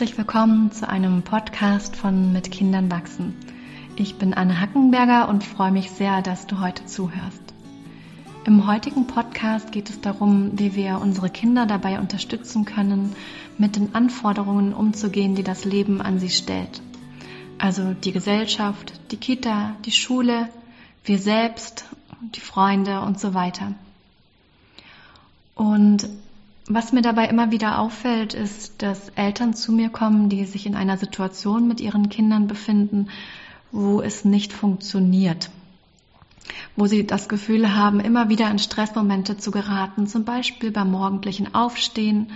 herzlich willkommen zu einem Podcast von Mit Kindern wachsen. Ich bin Anne Hackenberger und freue mich sehr, dass du heute zuhörst. Im heutigen Podcast geht es darum, wie wir unsere Kinder dabei unterstützen können, mit den Anforderungen umzugehen, die das Leben an sie stellt. Also die Gesellschaft, die Kita, die Schule, wir selbst, die Freunde und so weiter. Und was mir dabei immer wieder auffällt, ist, dass Eltern zu mir kommen, die sich in einer Situation mit ihren Kindern befinden, wo es nicht funktioniert. Wo sie das Gefühl haben, immer wieder in Stressmomente zu geraten, zum Beispiel beim morgendlichen Aufstehen,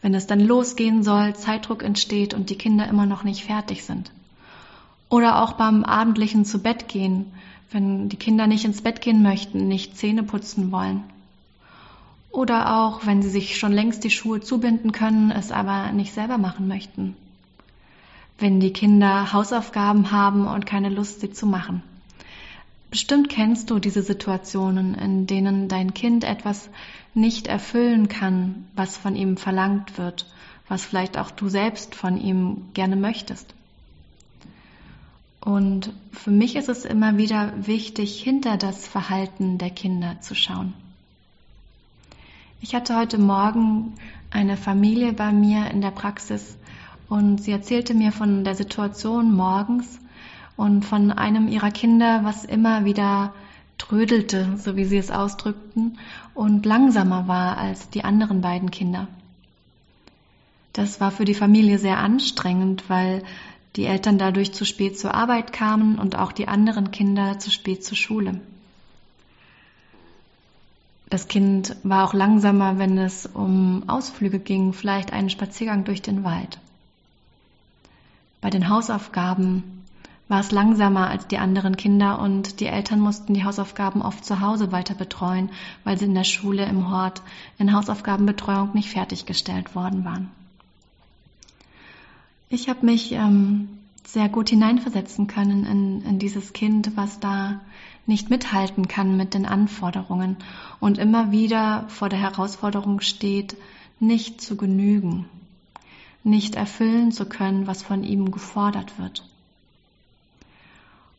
wenn es dann losgehen soll, Zeitdruck entsteht und die Kinder immer noch nicht fertig sind. Oder auch beim abendlichen zu Bett gehen, wenn die Kinder nicht ins Bett gehen möchten, nicht Zähne putzen wollen. Oder auch, wenn sie sich schon längst die Schuhe zubinden können, es aber nicht selber machen möchten. Wenn die Kinder Hausaufgaben haben und keine Lust, sie zu machen. Bestimmt kennst du diese Situationen, in denen dein Kind etwas nicht erfüllen kann, was von ihm verlangt wird, was vielleicht auch du selbst von ihm gerne möchtest. Und für mich ist es immer wieder wichtig, hinter das Verhalten der Kinder zu schauen. Ich hatte heute Morgen eine Familie bei mir in der Praxis und sie erzählte mir von der Situation morgens und von einem ihrer Kinder, was immer wieder trödelte, so wie sie es ausdrückten, und langsamer war als die anderen beiden Kinder. Das war für die Familie sehr anstrengend, weil die Eltern dadurch zu spät zur Arbeit kamen und auch die anderen Kinder zu spät zur Schule. Das Kind war auch langsamer, wenn es um Ausflüge ging, vielleicht einen Spaziergang durch den Wald. Bei den Hausaufgaben war es langsamer als die anderen Kinder und die Eltern mussten die Hausaufgaben oft zu Hause weiter betreuen, weil sie in der Schule im Hort in Hausaufgabenbetreuung nicht fertiggestellt worden waren. Ich habe mich ähm, sehr gut hineinversetzen können in, in dieses Kind, was da nicht mithalten kann mit den Anforderungen und immer wieder vor der Herausforderung steht, nicht zu genügen, nicht erfüllen zu können, was von ihm gefordert wird.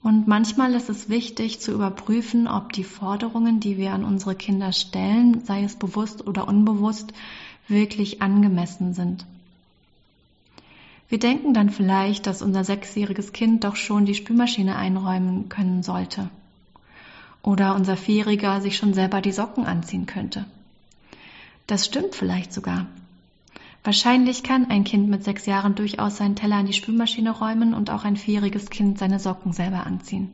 Und manchmal ist es wichtig zu überprüfen, ob die Forderungen, die wir an unsere Kinder stellen, sei es bewusst oder unbewusst, wirklich angemessen sind. Wir denken dann vielleicht, dass unser sechsjähriges Kind doch schon die Spülmaschine einräumen können sollte oder unser Vierjähriger sich schon selber die Socken anziehen könnte. Das stimmt vielleicht sogar. Wahrscheinlich kann ein Kind mit sechs Jahren durchaus seinen Teller in die Spülmaschine räumen und auch ein vierjähriges Kind seine Socken selber anziehen.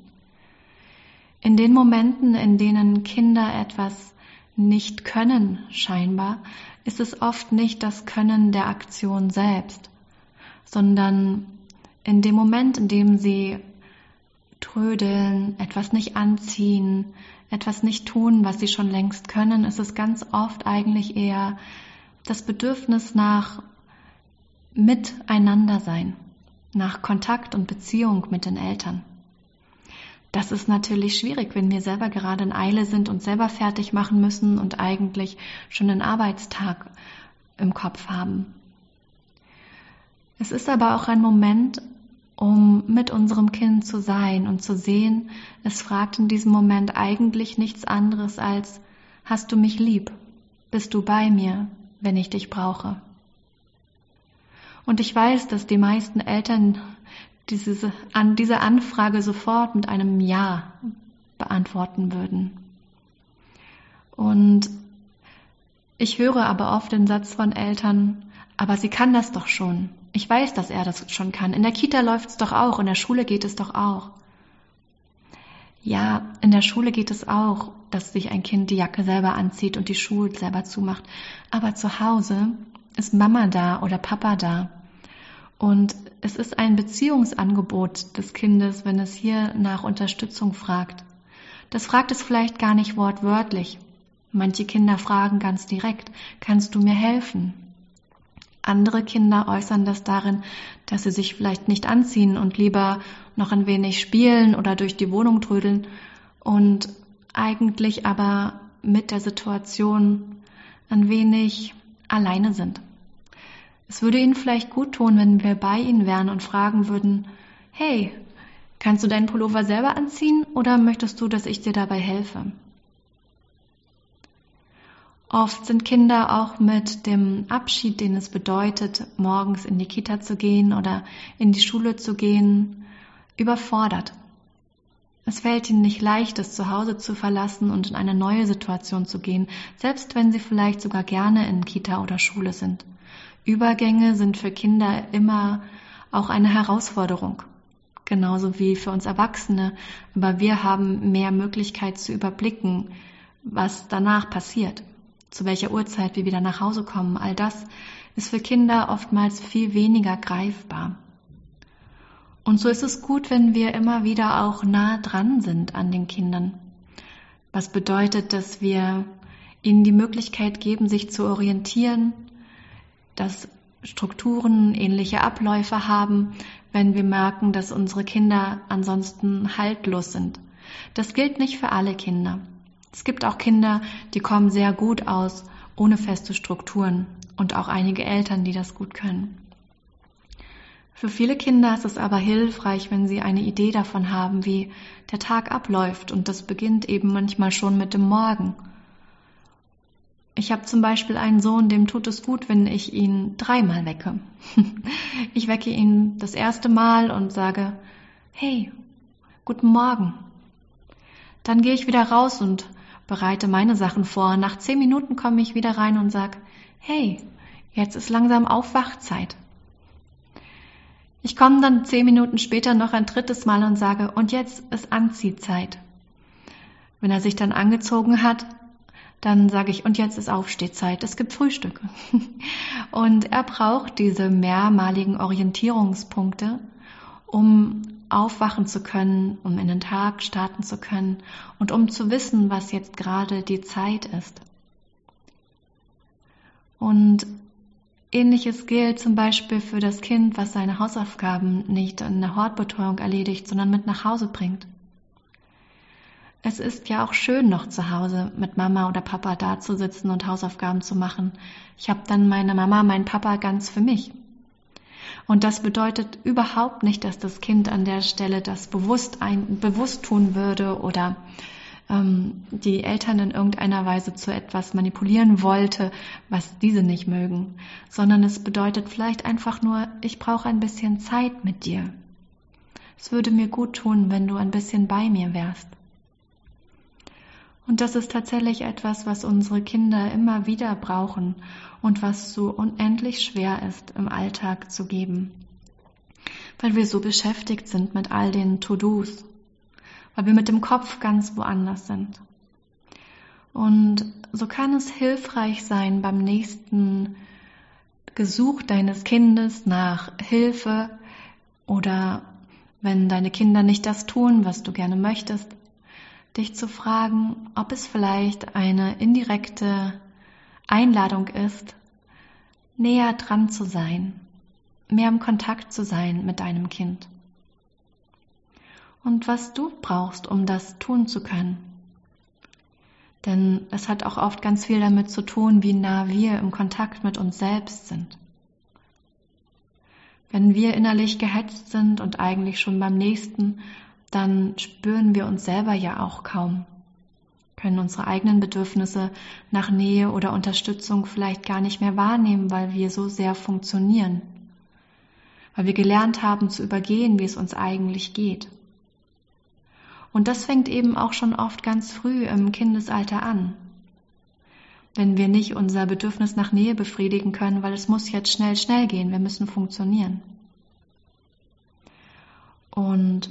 In den Momenten, in denen Kinder etwas nicht können, scheinbar, ist es oft nicht das Können der Aktion selbst, sondern in dem Moment, in dem sie trödeln, etwas nicht anziehen, etwas nicht tun, was sie schon längst können, ist es ganz oft eigentlich eher das Bedürfnis nach Miteinander sein, nach Kontakt und Beziehung mit den Eltern. Das ist natürlich schwierig, wenn wir selber gerade in Eile sind und selber fertig machen müssen und eigentlich schon den Arbeitstag im Kopf haben. Es ist aber auch ein Moment, um mit unserem Kind zu sein und zu sehen, es fragt in diesem Moment eigentlich nichts anderes als, hast du mich lieb? Bist du bei mir, wenn ich dich brauche? Und ich weiß, dass die meisten Eltern diese, an diese Anfrage sofort mit einem Ja beantworten würden. Und ich höre aber oft den Satz von Eltern, aber sie kann das doch schon. Ich weiß, dass er das schon kann. In der Kita läuft's doch auch, in der Schule geht es doch auch. Ja, in der Schule geht es auch, dass sich ein Kind die Jacke selber anzieht und die Schuhe selber zumacht. Aber zu Hause ist Mama da oder Papa da. Und es ist ein Beziehungsangebot des Kindes, wenn es hier nach Unterstützung fragt. Das fragt es vielleicht gar nicht wortwörtlich. Manche Kinder fragen ganz direkt, kannst du mir helfen? Andere Kinder äußern das darin, dass sie sich vielleicht nicht anziehen und lieber noch ein wenig spielen oder durch die Wohnung trödeln und eigentlich aber mit der Situation ein wenig alleine sind. Es würde ihnen vielleicht gut tun, wenn wir bei ihnen wären und fragen würden, hey, kannst du deinen Pullover selber anziehen oder möchtest du, dass ich dir dabei helfe? Oft sind Kinder auch mit dem Abschied, den es bedeutet, morgens in die Kita zu gehen oder in die Schule zu gehen, überfordert. Es fällt ihnen nicht leicht, das Zuhause zu verlassen und in eine neue Situation zu gehen, selbst wenn sie vielleicht sogar gerne in Kita oder Schule sind. Übergänge sind für Kinder immer auch eine Herausforderung, genauso wie für uns Erwachsene, aber wir haben mehr Möglichkeit zu überblicken, was danach passiert zu welcher Uhrzeit wir wieder nach Hause kommen, all das ist für Kinder oftmals viel weniger greifbar. Und so ist es gut, wenn wir immer wieder auch nah dran sind an den Kindern. Was bedeutet, dass wir ihnen die Möglichkeit geben, sich zu orientieren, dass Strukturen ähnliche Abläufe haben, wenn wir merken, dass unsere Kinder ansonsten haltlos sind. Das gilt nicht für alle Kinder. Es gibt auch Kinder, die kommen sehr gut aus, ohne feste Strukturen und auch einige Eltern, die das gut können. Für viele Kinder ist es aber hilfreich, wenn sie eine Idee davon haben, wie der Tag abläuft und das beginnt eben manchmal schon mit dem Morgen. Ich habe zum Beispiel einen Sohn, dem tut es gut, wenn ich ihn dreimal wecke. Ich wecke ihn das erste Mal und sage, hey, guten Morgen. Dann gehe ich wieder raus und bereite meine Sachen vor. Nach zehn Minuten komme ich wieder rein und sage, hey, jetzt ist langsam Aufwachzeit. Ich komme dann zehn Minuten später noch ein drittes Mal und sage, und jetzt ist Anziehzeit. Wenn er sich dann angezogen hat, dann sage ich, und jetzt ist Aufstehzeit, es gibt Frühstück. Und er braucht diese mehrmaligen Orientierungspunkte, um aufwachen zu können, um in den Tag starten zu können und um zu wissen, was jetzt gerade die Zeit ist. Und ähnliches gilt zum Beispiel für das Kind, was seine Hausaufgaben nicht in der Hortbetreuung erledigt, sondern mit nach Hause bringt. Es ist ja auch schön, noch zu Hause mit Mama oder Papa da zu sitzen und Hausaufgaben zu machen. Ich habe dann meine Mama, meinen Papa ganz für mich. Und das bedeutet überhaupt nicht, dass das Kind an der Stelle das bewusst, ein, bewusst tun würde oder ähm, die Eltern in irgendeiner Weise zu etwas manipulieren wollte, was diese nicht mögen, sondern es bedeutet vielleicht einfach nur, ich brauche ein bisschen Zeit mit dir. Es würde mir gut tun, wenn du ein bisschen bei mir wärst. Und das ist tatsächlich etwas, was unsere Kinder immer wieder brauchen und was so unendlich schwer ist im Alltag zu geben. Weil wir so beschäftigt sind mit all den To-Dos, weil wir mit dem Kopf ganz woanders sind. Und so kann es hilfreich sein beim nächsten Gesuch deines Kindes nach Hilfe oder wenn deine Kinder nicht das tun, was du gerne möchtest, dich zu fragen, ob es vielleicht eine indirekte Einladung ist, näher dran zu sein, mehr im Kontakt zu sein mit deinem Kind. Und was du brauchst, um das tun zu können. Denn es hat auch oft ganz viel damit zu tun, wie nah wir im Kontakt mit uns selbst sind. Wenn wir innerlich gehetzt sind und eigentlich schon beim nächsten dann spüren wir uns selber ja auch kaum, können unsere eigenen Bedürfnisse nach Nähe oder Unterstützung vielleicht gar nicht mehr wahrnehmen, weil wir so sehr funktionieren, weil wir gelernt haben zu übergehen, wie es uns eigentlich geht. Und das fängt eben auch schon oft ganz früh im Kindesalter an. Wenn wir nicht unser Bedürfnis nach Nähe befriedigen können, weil es muss jetzt schnell, schnell gehen, wir müssen funktionieren. Und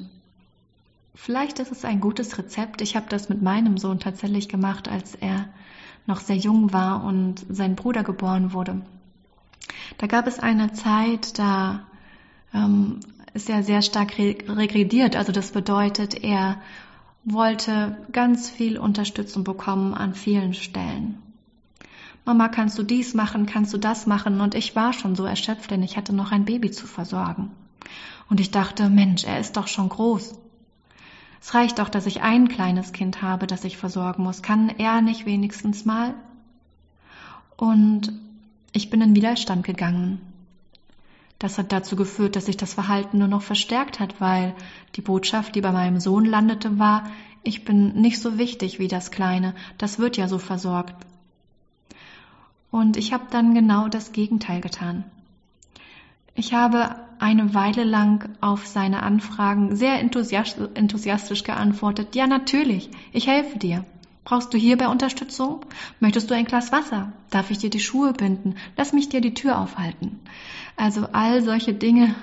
Vielleicht ist es ein gutes Rezept. Ich habe das mit meinem Sohn tatsächlich gemacht, als er noch sehr jung war und sein Bruder geboren wurde. Da gab es eine Zeit, da ähm, ist er sehr stark regrediert. Also das bedeutet, er wollte ganz viel Unterstützung bekommen an vielen Stellen. Mama, kannst du dies machen, kannst du das machen? Und ich war schon so erschöpft, denn ich hatte noch ein Baby zu versorgen. Und ich dachte, Mensch, er ist doch schon groß. Es reicht doch, dass ich ein kleines Kind habe, das ich versorgen muss. Kann er nicht wenigstens mal? Und ich bin in Widerstand gegangen. Das hat dazu geführt, dass sich das Verhalten nur noch verstärkt hat, weil die Botschaft, die bei meinem Sohn landete, war, ich bin nicht so wichtig wie das Kleine, das wird ja so versorgt. Und ich habe dann genau das Gegenteil getan. Ich habe eine Weile lang auf seine Anfragen sehr enthusiastisch geantwortet, ja natürlich, ich helfe dir. Brauchst du hierbei Unterstützung? Möchtest du ein Glas Wasser? Darf ich dir die Schuhe binden? Lass mich dir die Tür aufhalten. Also all solche Dinge,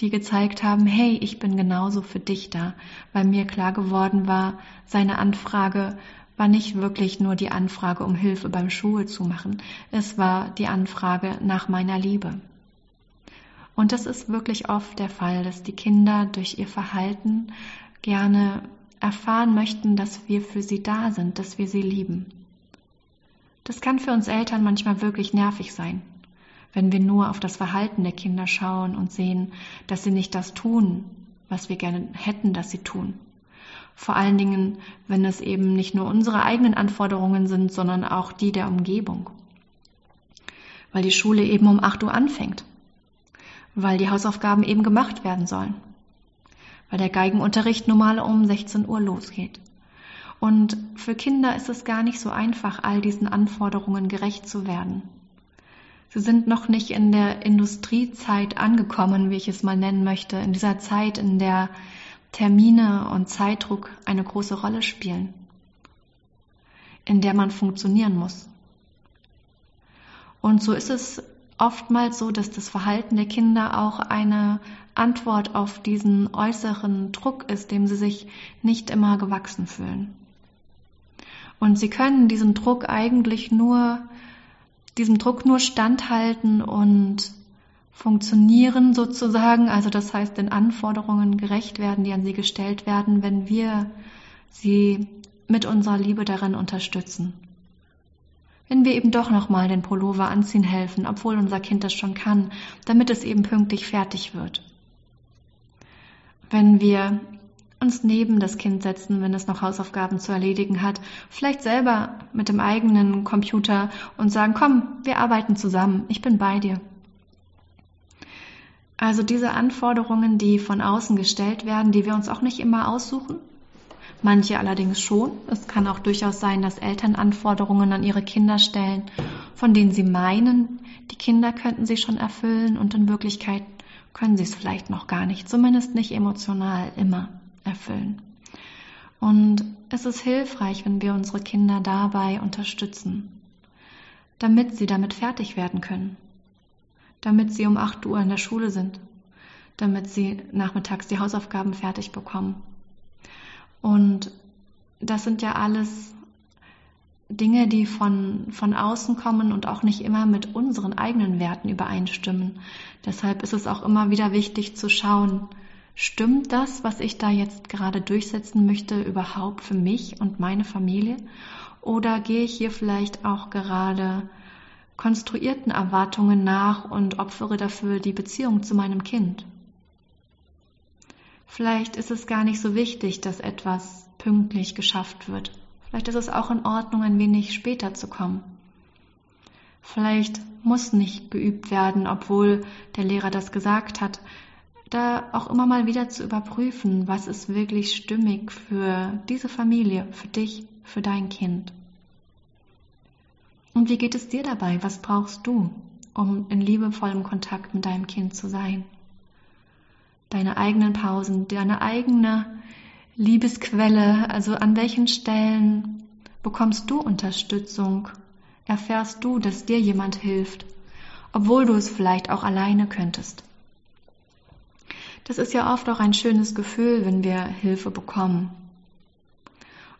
die gezeigt haben, hey, ich bin genauso für dich da, weil mir klar geworden war, seine Anfrage war nicht wirklich nur die Anfrage um Hilfe beim Schuhe zu machen, es war die Anfrage nach meiner Liebe. Und das ist wirklich oft der Fall, dass die Kinder durch ihr Verhalten gerne erfahren möchten, dass wir für sie da sind, dass wir sie lieben. Das kann für uns Eltern manchmal wirklich nervig sein, wenn wir nur auf das Verhalten der Kinder schauen und sehen, dass sie nicht das tun, was wir gerne hätten, dass sie tun. Vor allen Dingen, wenn es eben nicht nur unsere eigenen Anforderungen sind, sondern auch die der Umgebung. Weil die Schule eben um 8 Uhr anfängt. Weil die Hausaufgaben eben gemacht werden sollen weil der Geigenunterricht normal um 16 Uhr losgeht. Und für Kinder ist es gar nicht so einfach, all diesen Anforderungen gerecht zu werden. Sie sind noch nicht in der Industriezeit angekommen, wie ich es mal nennen möchte, in dieser Zeit, in der Termine und Zeitdruck eine große Rolle spielen, in der man funktionieren muss. Und so ist es oftmals so, dass das Verhalten der Kinder auch eine Antwort auf diesen äußeren Druck ist, dem sie sich nicht immer gewachsen fühlen. Und sie können diesen Druck eigentlich nur, diesem Druck nur standhalten und funktionieren sozusagen, also das heißt den Anforderungen gerecht werden, die an sie gestellt werden, wenn wir sie mit unserer Liebe darin unterstützen wenn wir eben doch nochmal den Pullover anziehen helfen, obwohl unser Kind das schon kann, damit es eben pünktlich fertig wird. Wenn wir uns neben das Kind setzen, wenn es noch Hausaufgaben zu erledigen hat, vielleicht selber mit dem eigenen Computer und sagen, komm, wir arbeiten zusammen, ich bin bei dir. Also diese Anforderungen, die von außen gestellt werden, die wir uns auch nicht immer aussuchen, manche allerdings schon. Es kann auch durchaus sein, dass Eltern Anforderungen an ihre Kinder stellen, von denen sie meinen, die Kinder könnten sie schon erfüllen und in Wirklichkeit können sie es vielleicht noch gar nicht, zumindest nicht emotional immer erfüllen. Und es ist hilfreich, wenn wir unsere Kinder dabei unterstützen, damit sie damit fertig werden können, damit sie um 8 Uhr in der Schule sind, damit sie nachmittags die Hausaufgaben fertig bekommen und das sind ja alles Dinge, die von, von außen kommen und auch nicht immer mit unseren eigenen Werten übereinstimmen. Deshalb ist es auch immer wieder wichtig zu schauen, stimmt das, was ich da jetzt gerade durchsetzen möchte, überhaupt für mich und meine Familie? Oder gehe ich hier vielleicht auch gerade konstruierten Erwartungen nach und opfere dafür die Beziehung zu meinem Kind? Vielleicht ist es gar nicht so wichtig, dass etwas pünktlich geschafft wird. Vielleicht ist es auch in Ordnung, ein wenig später zu kommen. Vielleicht muss nicht geübt werden, obwohl der Lehrer das gesagt hat, da auch immer mal wieder zu überprüfen, was ist wirklich stimmig für diese Familie, für dich, für dein Kind. Und wie geht es dir dabei? Was brauchst du, um in liebevollem Kontakt mit deinem Kind zu sein? Deine eigenen Pausen, deine eigene Liebesquelle, also an welchen Stellen bekommst du Unterstützung, erfährst du, dass dir jemand hilft, obwohl du es vielleicht auch alleine könntest. Das ist ja oft auch ein schönes Gefühl, wenn wir Hilfe bekommen.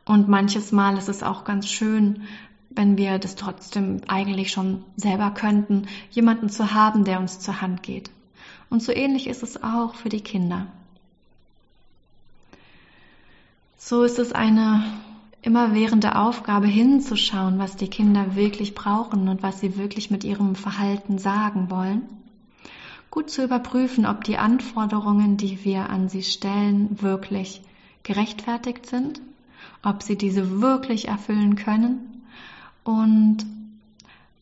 Und manches Mal ist es auch ganz schön, wenn wir das trotzdem eigentlich schon selber könnten, jemanden zu haben, der uns zur Hand geht. Und so ähnlich ist es auch für die Kinder. So ist es eine immerwährende Aufgabe hinzuschauen, was die Kinder wirklich brauchen und was sie wirklich mit ihrem Verhalten sagen wollen. Gut zu überprüfen, ob die Anforderungen, die wir an sie stellen, wirklich gerechtfertigt sind, ob sie diese wirklich erfüllen können und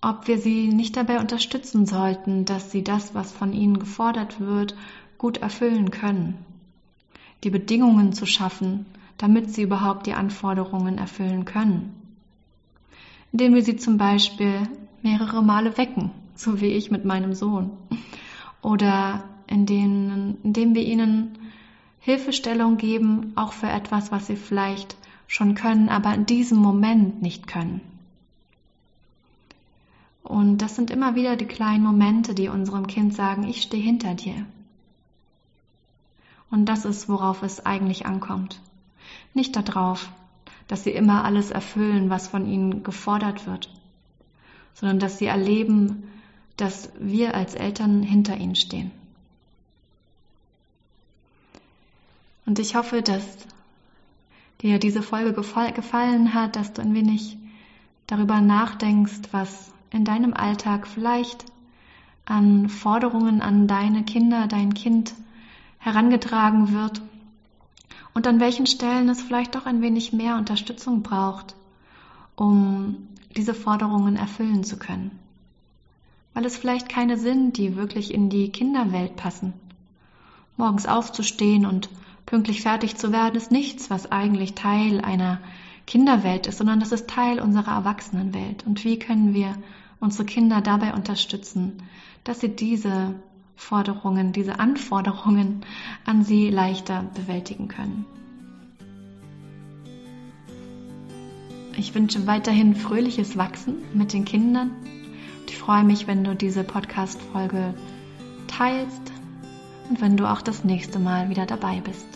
ob wir sie nicht dabei unterstützen sollten, dass sie das, was von ihnen gefordert wird, gut erfüllen können. Die Bedingungen zu schaffen, damit sie überhaupt die Anforderungen erfüllen können. Indem wir sie zum Beispiel mehrere Male wecken, so wie ich mit meinem Sohn. Oder indem, indem wir ihnen Hilfestellung geben, auch für etwas, was sie vielleicht schon können, aber in diesem Moment nicht können. Und das sind immer wieder die kleinen Momente, die unserem Kind sagen, ich stehe hinter dir. Und das ist, worauf es eigentlich ankommt. Nicht darauf, dass sie immer alles erfüllen, was von ihnen gefordert wird, sondern dass sie erleben, dass wir als Eltern hinter ihnen stehen. Und ich hoffe, dass dir diese Folge gefallen hat, dass du ein wenig darüber nachdenkst, was in deinem Alltag vielleicht an Forderungen an deine Kinder, dein Kind herangetragen wird und an welchen Stellen es vielleicht doch ein wenig mehr Unterstützung braucht, um diese Forderungen erfüllen zu können. Weil es vielleicht keine sind, die wirklich in die Kinderwelt passen. Morgens aufzustehen und pünktlich fertig zu werden, ist nichts, was eigentlich Teil einer Kinderwelt ist, sondern das ist Teil unserer Erwachsenenwelt. Und wie können wir unsere Kinder dabei unterstützen, dass sie diese Forderungen, diese Anforderungen an sie leichter bewältigen können. Ich wünsche weiterhin fröhliches Wachsen mit den Kindern. Ich freue mich, wenn du diese Podcast-Folge teilst und wenn du auch das nächste Mal wieder dabei bist.